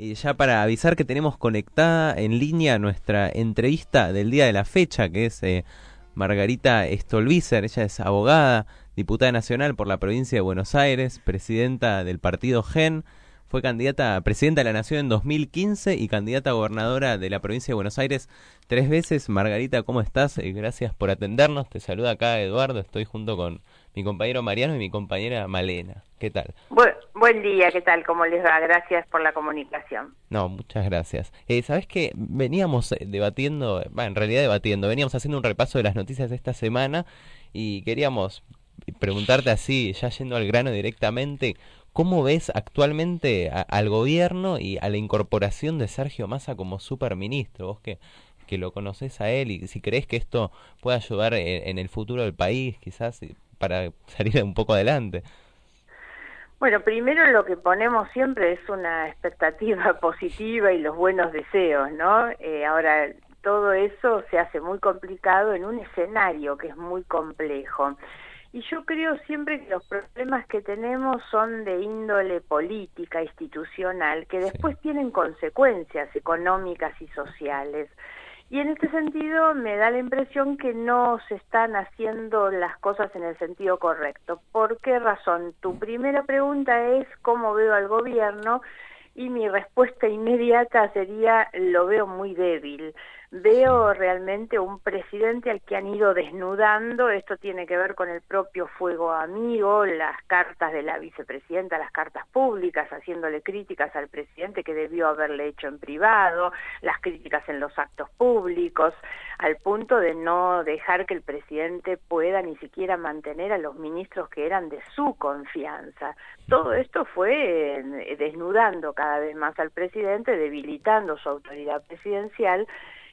Y ya para avisar que tenemos conectada en línea nuestra entrevista del día de la fecha, que es eh, Margarita Stolbizer, ella es abogada, diputada nacional por la provincia de Buenos Aires, presidenta del partido GEN, fue candidata a presidenta de la Nación en 2015 y candidata a gobernadora de la provincia de Buenos Aires tres veces. Margarita, ¿cómo estás? Eh, gracias por atendernos. Te saluda acá Eduardo, estoy junto con mi compañero Mariano y mi compañera Malena. ¿Qué tal? buen día, ¿qué tal? ¿Cómo les va? Gracias por la comunicación. No, muchas gracias. Eh, ¿Sabes qué? Veníamos eh, debatiendo, en realidad debatiendo, veníamos haciendo un repaso de las noticias de esta semana y queríamos preguntarte así, ya yendo al grano directamente, ¿cómo ves actualmente al gobierno y a la incorporación de Sergio Massa como superministro? Vos que, que lo conoces a él y si crees que esto puede ayudar en el futuro del país, quizás para salir un poco adelante. Bueno, primero lo que ponemos siempre es una expectativa positiva y los buenos deseos, ¿no? Eh, ahora, todo eso se hace muy complicado en un escenario que es muy complejo. Y yo creo siempre que los problemas que tenemos son de índole política, institucional, que después tienen consecuencias económicas y sociales. Y en este sentido me da la impresión que no se están haciendo las cosas en el sentido correcto. ¿Por qué razón? Tu primera pregunta es cómo veo al gobierno y mi respuesta inmediata sería lo veo muy débil veo realmente un presidente al que han ido desnudando, esto tiene que ver con el propio fuego amigo, las cartas de la vicepresidenta, las cartas públicas, haciéndole críticas al presidente que debió haberle hecho en privado, las críticas en los actos públicos, al punto de no dejar que el presidente pueda ni siquiera mantener a los ministros que eran de su confianza. Todo esto fue eh, desnudando cada vez más al presidente, debilitando su autoridad presidencial,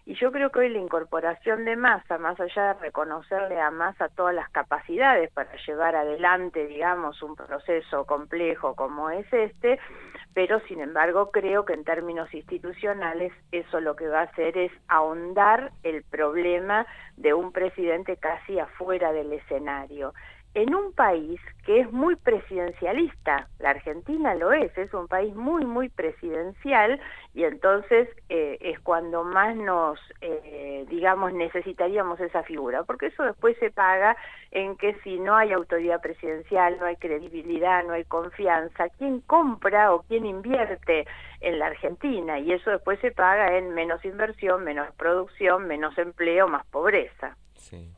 y yo creo que hoy la incorporación de Massa, más allá de reconocerle a Massa todas las capacidades para llevar adelante, digamos, un proceso complejo como es este, pero sin embargo creo que en términos institucionales eso lo que va a hacer es ahondar el problema de un presidente casi afuera del escenario en un país que es muy presidencialista, la Argentina lo es, es un país muy, muy presidencial y entonces eh, es cuando más nos, eh, digamos, necesitaríamos esa figura, porque eso después se paga en que si no hay autoridad presidencial, no hay credibilidad, no hay confianza, ¿quién compra o quién invierte en la Argentina? Y eso después se paga en menos inversión, menos producción, menos empleo, más pobreza. Sí.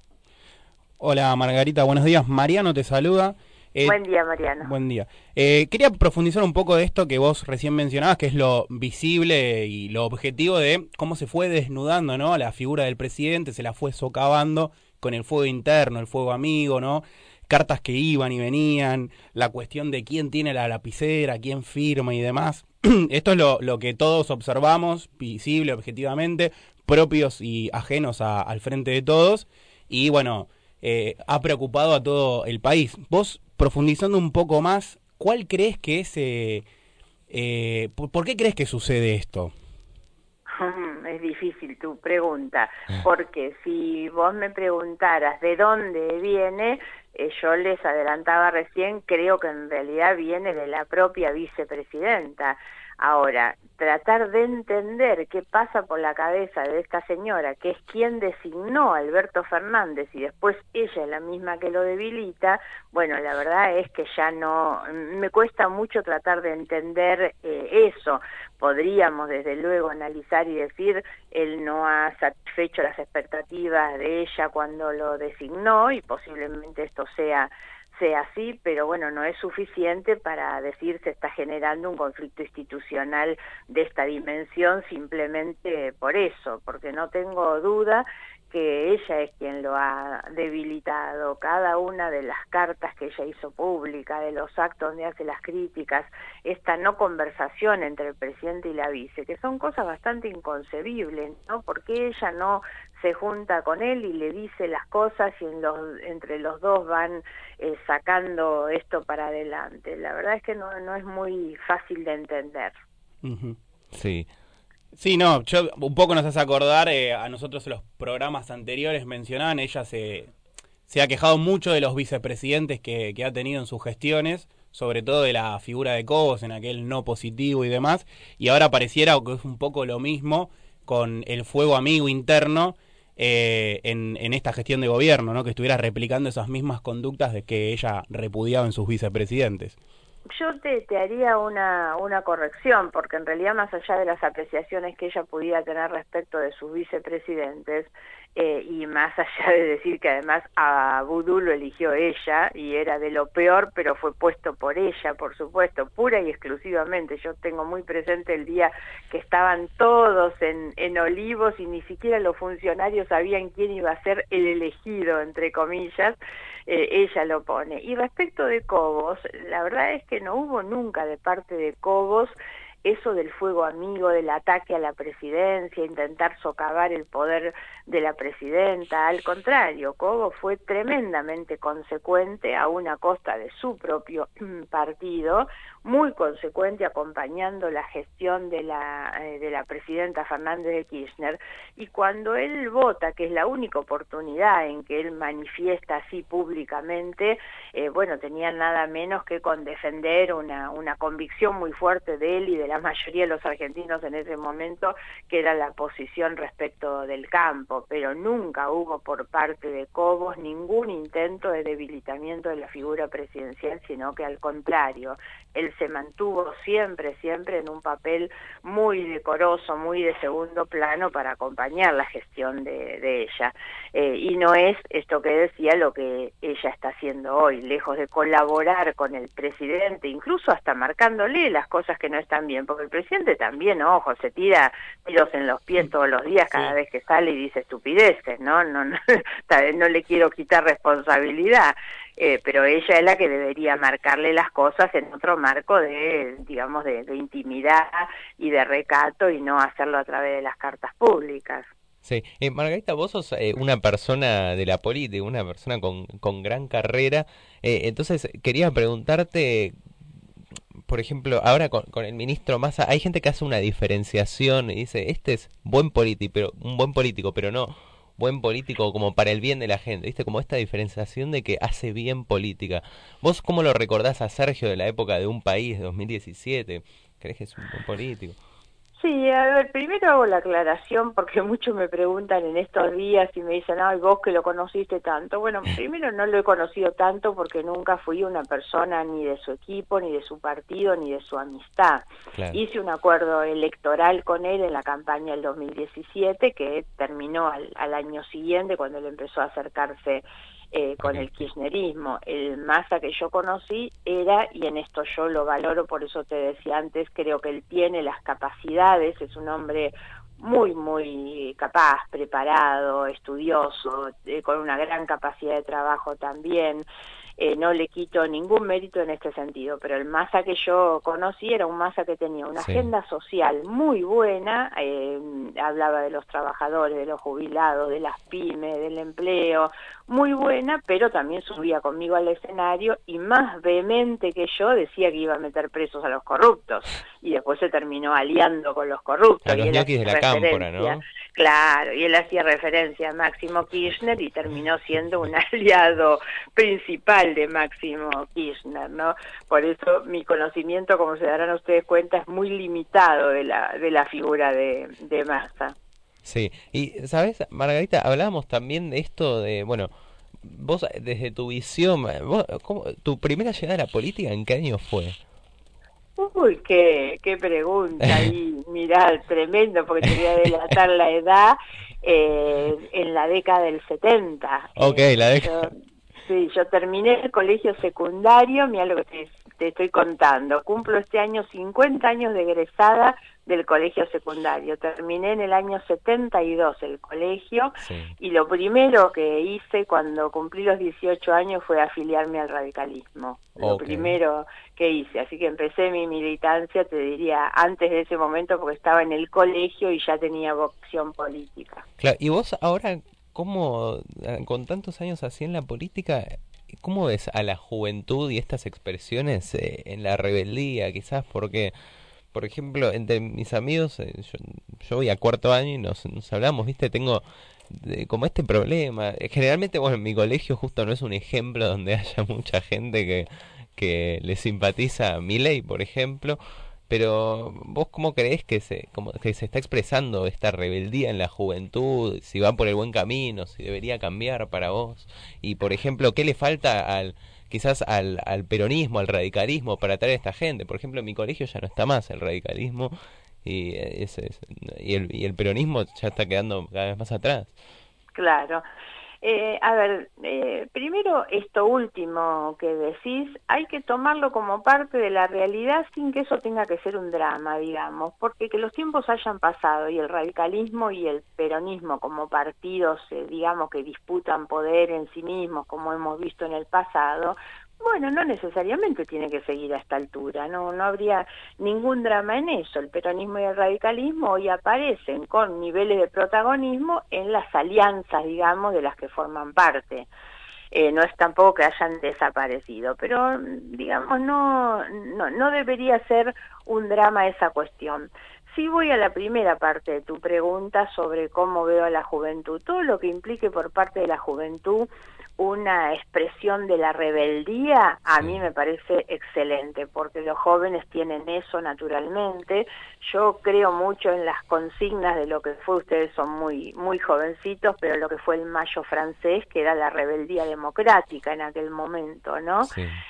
Hola Margarita, buenos días. Mariano te saluda. Eh, buen día, Mariano. Buen día. Eh, quería profundizar un poco de esto que vos recién mencionabas, que es lo visible y lo objetivo de cómo se fue desnudando, ¿no? La figura del presidente, se la fue socavando con el fuego interno, el fuego amigo, ¿no? Cartas que iban y venían, la cuestión de quién tiene la lapicera, quién firma y demás. Esto es lo, lo, que todos observamos, visible, objetivamente, propios y ajenos al frente de todos. Y bueno, eh, ha preocupado a todo el país. Vos, profundizando un poco más, ¿cuál crees que es... Eh, eh por, qué crees que sucede esto? Es difícil tu pregunta, ah. porque si vos me preguntaras de dónde viene, eh, yo les adelantaba recién, creo que en realidad viene de la propia vicepresidenta. Ahora, tratar de entender qué pasa por la cabeza de esta señora, que es quien designó a Alberto Fernández y después ella es la misma que lo debilita, bueno, la verdad es que ya no, me cuesta mucho tratar de entender eh, eso. Podríamos desde luego analizar y decir, él no ha satisfecho las expectativas de ella cuando lo designó y posiblemente esto sea sea así, pero bueno, no es suficiente para decir se está generando un conflicto institucional de esta dimensión simplemente por eso, porque no tengo duda que ella es quien lo ha debilitado, cada una de las cartas que ella hizo pública, de los actos donde hace las críticas, esta no conversación entre el presidente y la vice, que son cosas bastante inconcebibles, ¿no? Porque ella no se junta con él y le dice las cosas y en los, entre los dos van eh, sacando esto para adelante. La verdad es que no, no es muy fácil de entender. Sí. Sí, no, yo un poco nos hace acordar, eh, a nosotros en los programas anteriores mencionaban, ella se, se ha quejado mucho de los vicepresidentes que, que ha tenido en sus gestiones, sobre todo de la figura de Cobos en aquel no positivo y demás, y ahora pareciera que es un poco lo mismo con el fuego amigo interno eh, en, en, esta gestión de gobierno, ¿no? que estuviera replicando esas mismas conductas de que ella repudiaba en sus vicepresidentes yo te, te, haría una, una corrección, porque en realidad más allá de las apreciaciones que ella pudiera tener respecto de sus vicepresidentes, eh, y más allá de decir que además a Vudú lo eligió ella y era de lo peor, pero fue puesto por ella, por supuesto, pura y exclusivamente. Yo tengo muy presente el día que estaban todos en, en Olivos y ni siquiera los funcionarios sabían quién iba a ser el elegido, entre comillas, eh, ella lo pone. Y respecto de Cobos, la verdad es que no hubo nunca de parte de Cobos eso del fuego amigo, del ataque a la presidencia, intentar socavar el poder de la presidenta. Al contrario, Cobo fue tremendamente consecuente a una costa de su propio partido, muy consecuente acompañando la gestión de la, eh, de la presidenta Fernández de Kirchner. Y cuando él vota, que es la única oportunidad en que él manifiesta así públicamente, eh, bueno, tenía nada menos que con defender una, una convicción muy fuerte de él y de la mayoría de los argentinos en ese momento, que era la posición respecto del campo pero nunca hubo por parte de Cobos ningún intento de debilitamiento de la figura presidencial, sino que al contrario, él se mantuvo siempre, siempre en un papel muy decoroso, muy de segundo plano para acompañar la gestión de, ella. Eh, y no es esto que decía lo que ella está haciendo hoy, lejos de colaborar con el presidente, incluso hasta marcándole las cosas que no están bien, porque el presidente también, ojo, se tira tiros en los pies todos los días cada vez que sale y dice estupideces, ¿no? No, no, no le quiero quitar responsabilidad, eh, pero ella es la que debería marcarle las cosas en otro marco de, digamos, de, intimidad y de recato y no hacerlo a través de las cartas públicas. Sí, eh, Margarita, vos sos eh, una persona de la política, una persona con, con gran carrera, entonces quería preguntarte por ejemplo, ahora con, con, el ministro Massa, hay gente que hace una diferenciación y dice, este es buen político, pero un buen político, pero no buen político como para el bien de la gente, ¿viste? Como esta diferenciación de que hace bien política. ¿Vos cómo lo recordás a Sergio de la época de un país de 2017? ¿Crees que es un buen político? Sí, a ver, primero hago la aclaración porque muchos me preguntan en estos días y me dicen, ay, vos que lo conociste tanto. Bueno, primero no lo he conocido tanto porque nunca fui una persona ni de su equipo, ni de su partido, ni de su amistad. Hice un acuerdo electoral con él en la campaña del 2017 que terminó al, al año siguiente cuando él empezó a acercarse eh, con el kirchnerismo. El Massa que yo conocí era, y en esto yo lo valoro, por eso te decía antes, creo que él tiene las capacidades, es un hombre muy, muy capaz, preparado, estudioso, eh, con una gran capacidad de trabajo también. Eh, no le quito ningún mérito en este sentido, pero el Massa que yo conocí era un Massa que tenía una agenda social muy buena, eh, hablaba de los trabajadores, de los jubilados, de las pymes, del empleo, muy buena, pero también subía conmigo al escenario y más vehemente que yo decía que iba a meter presos a los corruptos y después se terminó aliando con los corruptos. A los de la cámpora, ¿no? Claro, y él hacía referencia a Máximo Kirchner y terminó siendo un aliado principal de Máximo Kirchner, ¿no? Por eso mi conocimiento, como se darán ustedes cuenta, es muy limitado de la, de la figura de, de Massa. Sí, y sabes, Margarita, hablábamos también de esto de, bueno, vos desde tu visión, vos, ¿tu primera llegada a la política en qué año fue? Uy, qué, qué pregunta, y mirá, tremendo, porque te voy a delatar la edad eh, en la década del 70. Ok, la década. Sí, yo terminé el colegio secundario, mira lo que te, te, estoy contando. Cumplo este año 50 años de egresada del colegio secundario. Terminé en el año 72 el colegio y lo primero que hice cuando cumplí los 18 años fue afiliarme al radicalismo. Lo primero que hice. Así que empecé mi militancia, te diría, antes de ese momento porque estaba en el colegio y ya tenía vocación política. Claro, y vos ahora, ¿cómo, con tantos años así en la política, cómo ves a la juventud y estas expresiones eh, en la rebeldía, quizás porque por ejemplo, entre mis amigos, eh, yo, voy a cuarto año y nos, hablamos, ¿viste? Tengo como este problema. Eh, generalmente, bueno, en mi colegio justo no es un ejemplo donde haya mucha gente que, que le simpatiza a Milei, por ejemplo, pero vos cómo crees que se, que se está expresando esta rebeldía en la juventud, si va por el buen camino, si debería cambiar para vos, y por ejemplo, ¿qué le falta al quizás al, al peronismo, al radicalismo para atraer a esta gente? Por ejemplo, en mi colegio ya no está más el radicalismo y, ese, y, el, y el peronismo ya está quedando cada vez más atrás. Claro. Eh, a ver, eh, primero esto último que decís, hay que tomarlo como parte de la realidad sin que eso tenga que ser un drama, digamos, porque que los tiempos hayan pasado y el radicalismo y el peronismo como partidos, eh, digamos, que disputan poder en sí mismos, como hemos visto en el pasado, bueno, no necesariamente tiene que seguir a esta altura, no, no habría ningún drama en eso. El peronismo y el radicalismo hoy aparecen con niveles de protagonismo en las alianzas, digamos, de las que forman parte. Eh, no es tampoco que hayan desaparecido, pero digamos no, no, no debería ser un drama esa cuestión. Si voy a la primera parte de tu pregunta sobre cómo veo a la juventud. Todo lo que implique por parte de la juventud una expresión de la rebeldía, a mí me parece excelente, porque los jóvenes tienen eso naturalmente. Yo creo mucho en las consignas de lo que fue, ustedes son muy, muy jovencitos, pero lo que fue el mayo francés, que era la rebeldía democrática en aquel momento, ¿no?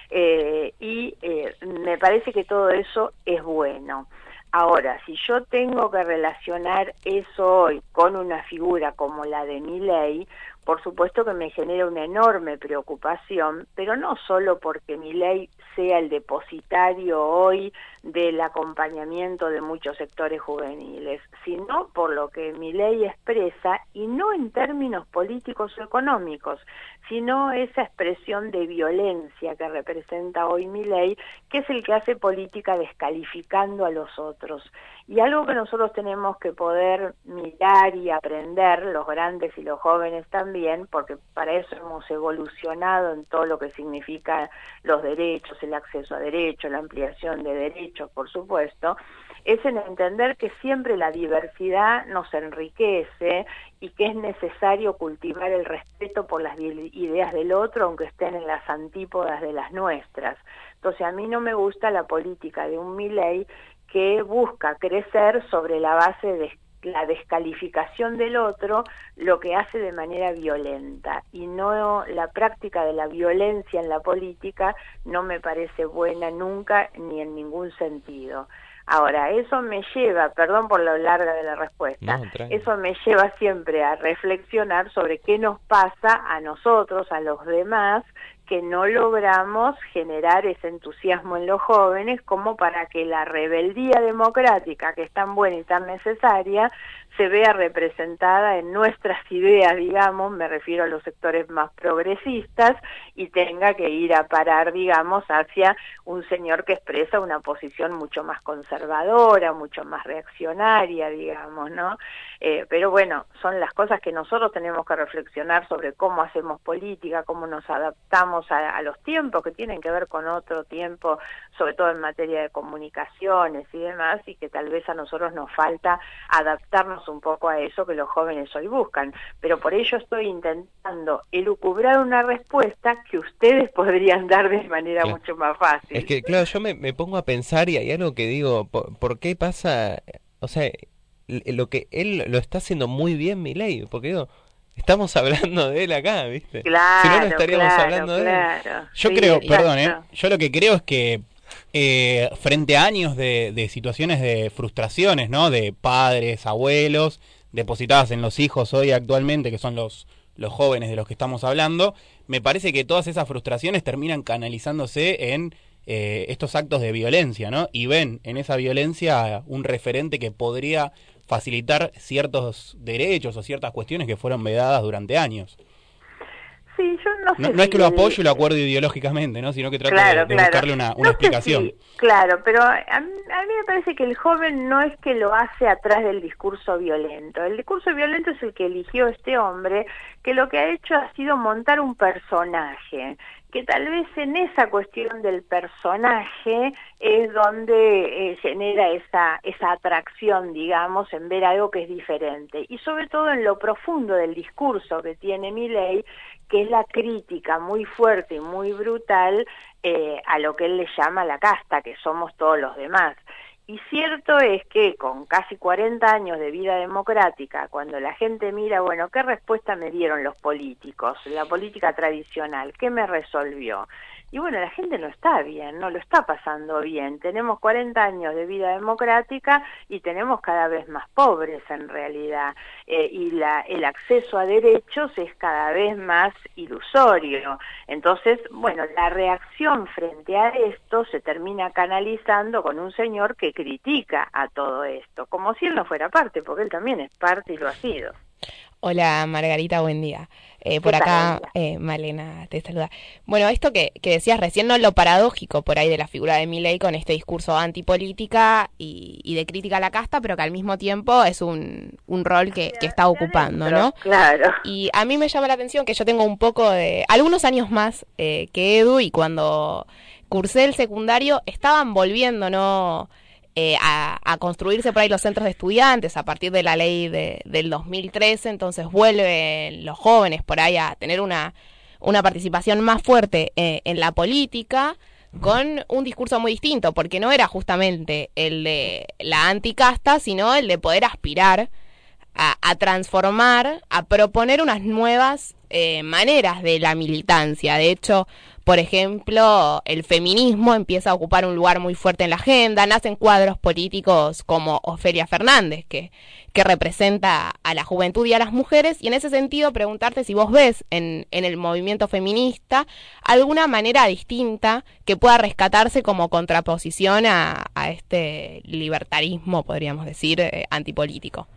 Eh, y eh, me parece que todo eso es bueno. Ahora, si yo tengo que relacionar eso hoy con una figura como la de Milley, por supuesto que me genera una enorme preocupación, pero no solo porque mi ley sea el depositario hoy del acompañamiento de muchos sectores juveniles, sino por lo que mi ley expresa, y no en términos políticos o económicos, sino esa expresión de violencia que representa hoy mi ley, que es el que hace política descalificando a los otros. Y algo que nosotros tenemos que poder mirar y aprender, los grandes y los jóvenes también, porque para eso hemos evolucionado en todo lo que significa los derechos, el acceso a derechos, la ampliación de derechos, por supuesto, es en entender que siempre la diversidad nos enriquece y que es necesario cultivar el respeto por las ideas del otro, aunque estén en las antípodas de las nuestras. Entonces a mí no me gusta la política de un Milley que busca crecer sobre la base de la descalificación del otro, lo que hace de manera violenta. Y no la práctica de la violencia en la política no me parece buena nunca ni en ningún sentido. Ahora, eso me lleva, perdón por lo larga de la respuesta, eso me lleva siempre a reflexionar sobre qué nos pasa a nosotros, a los demás, que no logramos generar ese entusiasmo en los jóvenes como para que la rebeldía democrática, que es tan buena y tan necesaria, se vea representada en nuestras ideas, digamos, me refiero a los sectores más progresistas, y tenga que ir a parar, digamos, hacia un señor que expresa una posición mucho más conservadora, mucho más reaccionaria, digamos, ¿no? Eh, pero bueno, son las cosas que nosotros tenemos que reflexionar sobre cómo hacemos política, cómo nos adaptamos a, a los tiempos que tienen que ver con otro tiempo, sobre todo en materia de comunicaciones y demás, y que tal vez a nosotros nos falta adaptarnos un poco a eso que los jóvenes hoy buscan. Pero por ello estoy intentando elucubrar una respuesta que ustedes podrían dar de manera mucho más fácil. Es que, claro, yo me, me, pongo a pensar y hay algo que digo, ¿por, qué pasa? O sea, lo que él lo está haciendo muy bien, mi ley, porque digo, estamos hablando de él acá, ¿viste? Claro, si no, no estaríamos hablando de él. Yo creo, perdón, ¿eh? yo lo que creo es que eh, frente a años de, de, situaciones de frustraciones, ¿no? De padres, abuelos, depositadas en los hijos hoy actualmente, que son los, los jóvenes de los que estamos hablando, me parece que todas esas frustraciones terminan canalizándose en eh, estos actos de violencia, ¿no? Y ven en esa violencia un referente que podría facilitar ciertos derechos o ciertas cuestiones que fueron vedadas durante años. Sí, yo no sé. No, es que lo apoyo y lo acuerdo ideológicamente, ¿no? Sino que trato de, buscarle una, explicación. claro, pero a mí, me parece que el joven no es que lo hace atrás del discurso violento. El discurso violento es el que eligió este hombre, que lo que ha hecho ha sido montar un personaje que tal vez en esa cuestión del personaje es donde eh, genera esa, esa atracción, digamos, en ver algo que es diferente. Y sobre todo en lo profundo del discurso que tiene Milley, que es la crítica muy fuerte y muy brutal eh, a lo que él le llama la casta, que somos todos los demás. Y cierto es que con casi 40 años de vida democrática, cuando la gente mira, bueno, ¿qué respuesta me dieron los políticos? La política tradicional, ¿qué me resolvió? Y bueno, la gente no está bien, no lo está pasando bien. Tenemos 40 años de vida democrática y tenemos cada vez más pobres en realidad. Eh, y la, el acceso a derechos es cada vez más ilusorio. Entonces, bueno, la reacción frente a esto se termina canalizando con un señor que critica a todo esto, como si él no fuera parte, porque él también es parte y lo ha sido. Hola Margarita, buen día. Eh, por acá, eh, Malena te saluda. Bueno, esto que, que, decías recién, no lo paradójico por ahí de la figura de Milei con este discurso antipolítica y, y, de crítica a la casta, pero que al mismo tiempo es un, un rol que, que está ocupando, ¿no? Claro. Y a mí me llama la atención que yo tengo un poco de, algunos años más eh, que Edu y cuando cursé el secundario estaban volviendo, ¿no? Eh, a, construirse por ahí los centros de estudiantes a partir de la ley de, del 2013, entonces vuelven los jóvenes por ahí a tener una, una participación más fuerte eh, en la política con un discurso muy distinto, porque no era justamente el de la anticasta, sino el de poder aspirar a, a transformar, a proponer unas nuevas eh, maneras de la militancia. De hecho, por ejemplo, el feminismo empieza a ocupar un lugar muy fuerte en la agenda, nacen cuadros políticos como Ofelia Fernández, que, que representa a la juventud y a las mujeres, y en ese sentido preguntarte si vos ves en, en el movimiento feminista alguna manera distinta que pueda rescatarse como contraposición a, a este libertarismo, podríamos decir, eh, antipolítico.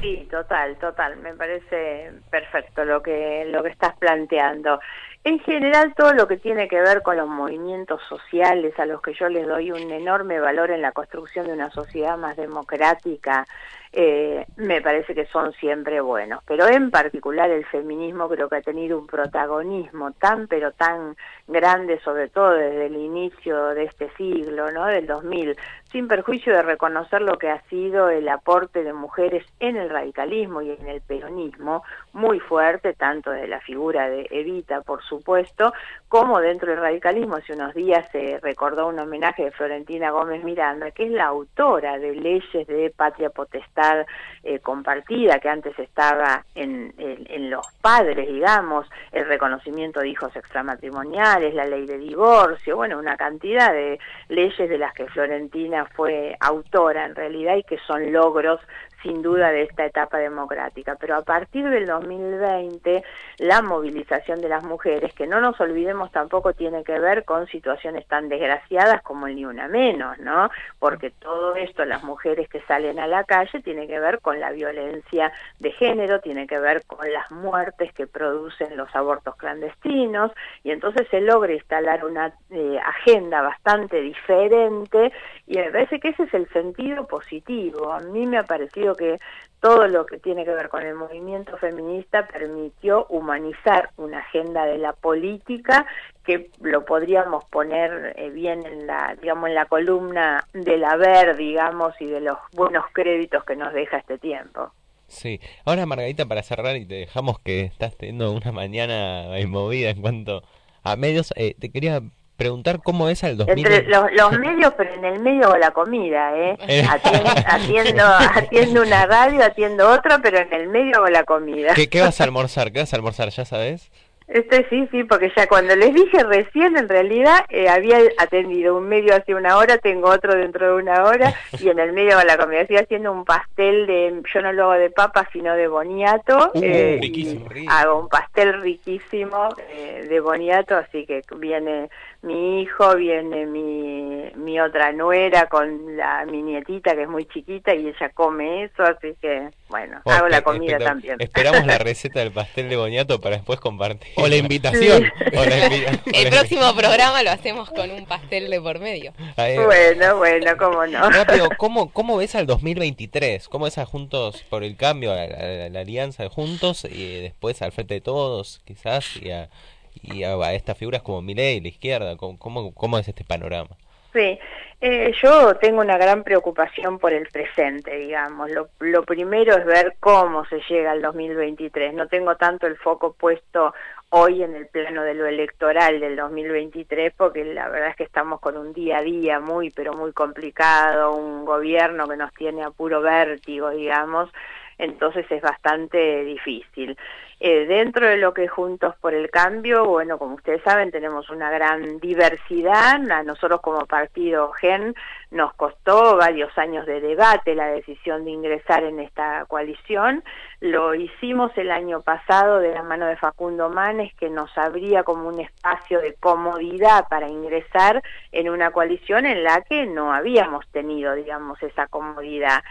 Sí, total, total. Me parece perfecto lo que lo que estás planteando. En general, todo lo que tiene que ver con los movimientos sociales, a los que yo les doy un enorme valor en la construcción de una sociedad más democrática, eh, me parece que son siempre buenos. Pero en particular el feminismo creo que ha tenido un protagonismo tan pero tan grande, sobre todo desde el inicio de este siglo, ¿no? Del 2000, sin perjuicio de reconocer lo que ha sido el aporte de mujeres en el radicalismo y en el peronismo, muy fuerte, tanto de la figura de Evita, por supuesto, como dentro del radicalismo. Hace unos días se recordó un homenaje de Florentina Gómez Miranda, que es la autora de leyes de patria potestad eh, compartida que antes estaba en, en, en, los padres, digamos, el reconocimiento de hijos extramatrimoniales, la ley de divorcio, bueno, una cantidad de leyes de las que Florentina fue autora en realidad y que son logros sin duda de esta etapa democrática. Pero a partir del 2020, la movilización de las mujeres, que no nos olvidemos tampoco tiene que ver con situaciones tan desgraciadas como el ni una menos, ¿no? Porque todo esto, las mujeres que salen a la calle, tiene que ver con la violencia de género, tiene que ver con las muertes que producen los abortos clandestinos, y entonces se logra instalar una eh, agenda bastante diferente, y me parece que ese es el sentido positivo. A mí me ha parecido que todo lo que tiene que ver con el movimiento feminista permitió humanizar una agenda de la política que lo podríamos poner eh, bien en la digamos en la columna del haber digamos y de los buenos créditos que nos deja este tiempo. Sí, ahora Margarita para cerrar y te dejamos que estás teniendo una mañana movida en cuanto a medios, eh, te quería preguntar cómo es el 2000. Entre los, los, medios, pero en el medio la comida, ¿eh? Atiendo, atiendo, atiendo, una radio, atiendo otra, pero en el medio la comida. ¿Qué, ¿Qué, vas a almorzar? ¿Qué vas a almorzar? ¿Ya sabes? Este sí, sí, porque ya cuando les dije recién, en realidad eh, había atendido un medio hace una hora, tengo otro dentro de una hora, y en el medio de la comida estoy haciendo un pastel de, yo no lo hago de papa, sino de boniato. Uh, eh, riquísimo, hago un pastel riquísimo eh, de boniato, así que viene mi hijo, viene mi, mi otra nuera con la, mi nietita que es muy chiquita y ella come eso, así que bueno, oh, hago la comida también. Esperamos la receta del pastel de boniato para después compartir. O la invitación. Sí. O la invi El próximo programa lo hacemos con un pastel de por medio. Ahí, bueno, bueno, cómo no. Rápido, ¿cómo, ¿cómo ves al 2023? ¿Cómo ves a Juntos por el Cambio, a la, a la alianza de Juntos y después al Frente de Todos, quizás, y a y a, estas figuras como Milei, la izquierda? ¿Cómo, cómo, cómo es este panorama? Sí, eh, yo tengo una gran preocupación por el presente, digamos. Lo, lo, primero es ver cómo se llega al 2023. No tengo tanto el foco puesto hoy en el plano de lo electoral del 2023, porque la verdad es que estamos con un día a día muy, pero muy complicado, un gobierno que nos tiene a puro vértigo, digamos, entonces es bastante difícil. Eh, dentro de lo que Juntos por el Cambio, bueno, como ustedes saben, tenemos una gran diversidad. A nosotros como partido GEN nos costó varios años de debate la decisión de ingresar en esta coalición. Lo hicimos el año pasado de la mano de Facundo Manes, que nos abría como un espacio de comodidad para ingresar en una coalición en la que no habíamos tenido, digamos, esa comodidad.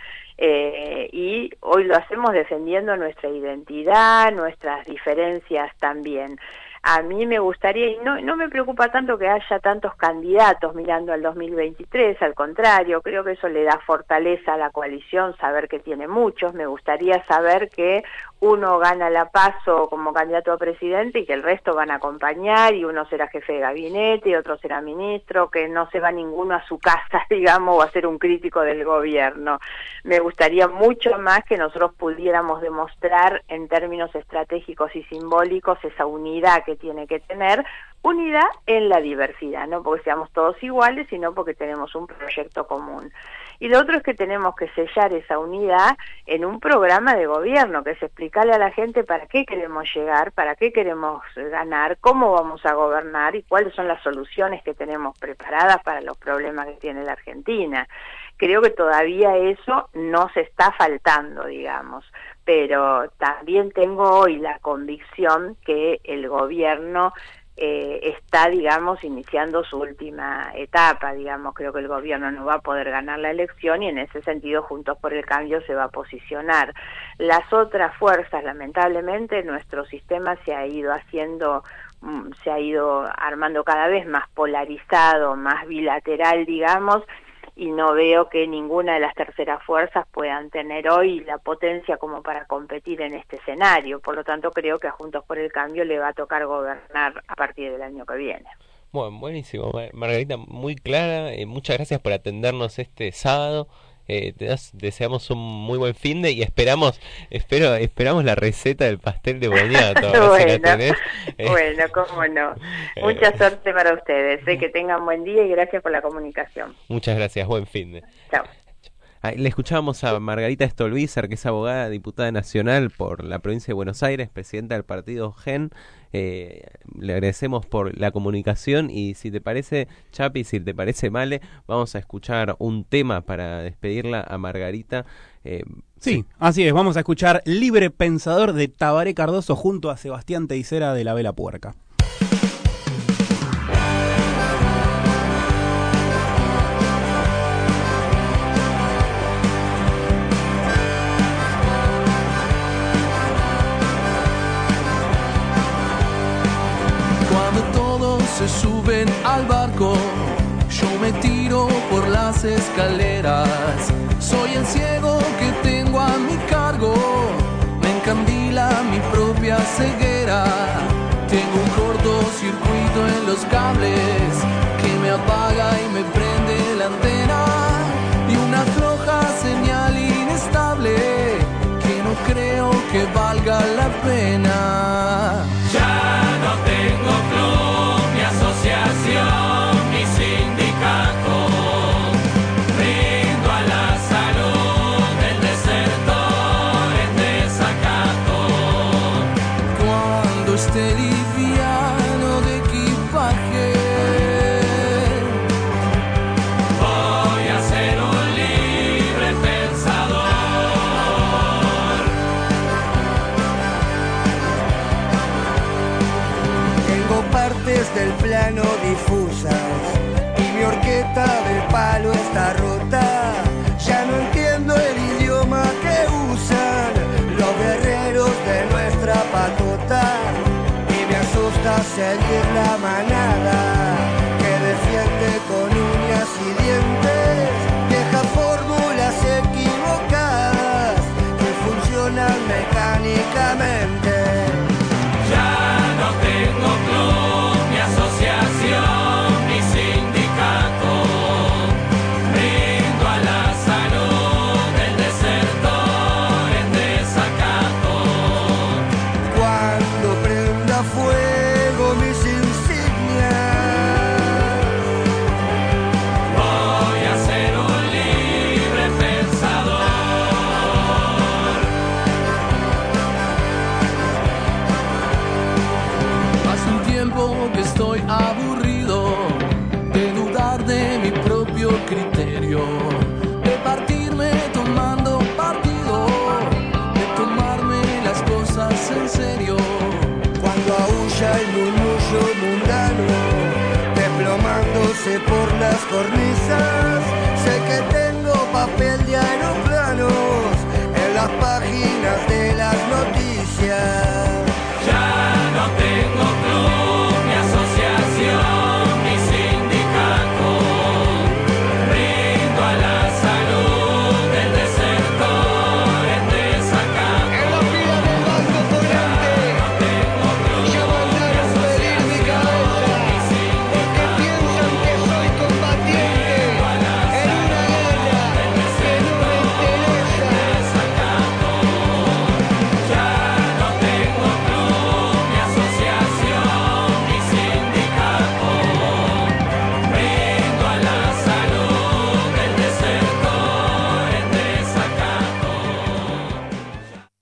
Eh, y hoy lo hacemos defendiendo nuestra identidad, nuestras diferencias también. A mí me gustaría, y no, no me preocupa tanto que haya tantos candidatos mirando al 2023, al contrario, creo que eso le da fortaleza a la coalición, saber que tiene muchos, me gustaría saber que uno gana la paso como candidato a presidente y que el resto van a acompañar y uno será jefe de gabinete y otro será ministro, que no se va ninguno a su casa, digamos, o a ser un crítico del gobierno. Me gustaría mucho más que nosotros pudiéramos demostrar en términos estratégicos y simbólicos esa unidad que tiene que tener unidad en la diversidad, no porque seamos todos iguales, sino porque tenemos un proyecto común. Y lo otro es que tenemos que sellar esa unidad en un programa de gobierno, que es explicarle a la gente para qué queremos llegar, para qué queremos ganar, cómo vamos a gobernar y cuáles son las soluciones que tenemos preparadas para los problemas que tiene la Argentina. Creo que todavía eso no se está faltando, digamos pero también tengo hoy la convicción que el gobierno eh, está, digamos, iniciando su última etapa, digamos, creo que el gobierno no va a poder ganar la elección y en ese sentido Juntos por el Cambio se va a posicionar. Las otras fuerzas, lamentablemente, nuestro sistema se ha ido haciendo mm, se ha ido armando cada vez más polarizado, más bilateral, digamos, y no veo que ninguna de las terceras fuerzas puedan tener hoy la potencia como para competir en este escenario. Por lo tanto, creo que a Juntos por el Cambio le va a tocar gobernar a partir del año que viene. Bueno, buenísimo, Margarita, muy clara. Eh, muchas gracias por atendernos este sábado. Eh, te deseamos un muy buen fin de y esperamos espero esperamos la receta del pastel de boñato. bueno, bueno, cómo no. Mucha suerte para ustedes. sé que tengan buen día y gracias por la comunicación. Muchas gracias. Buen fin de. Chao. Le escuchábamos a Margarita Stolbizer, que es abogada, diputada nacional por la provincia de Buenos Aires, presidenta del partido GEN. Eh, le agradecemos por la comunicación y si te parece, Chapi, si te parece Male, vamos a escuchar un tema para despedirla a Margarita. Eh, sí, así es, vamos a escuchar Libre Pensador de Tabaré Cardoso junto a Sebastián Teicera de la Vela Puerca. Suben al barco, yo me tiro por las escaleras. Soy el ciego que tengo a mi cargo, me encandila mi propia ceguera. Tengo un cortocircuito en los cables que me apaga y me prende la antena. Y una floja señal inestable que no creo que valga la pena. Esté liviano de equipaje, voy a ser un libre pensador. Tengo partes del plano difusas y mi horqueta del palo está rota. Seguir la manada que defiende con uñas y dientes viejas fórmulas equivocadas que funcionan mecánicamente.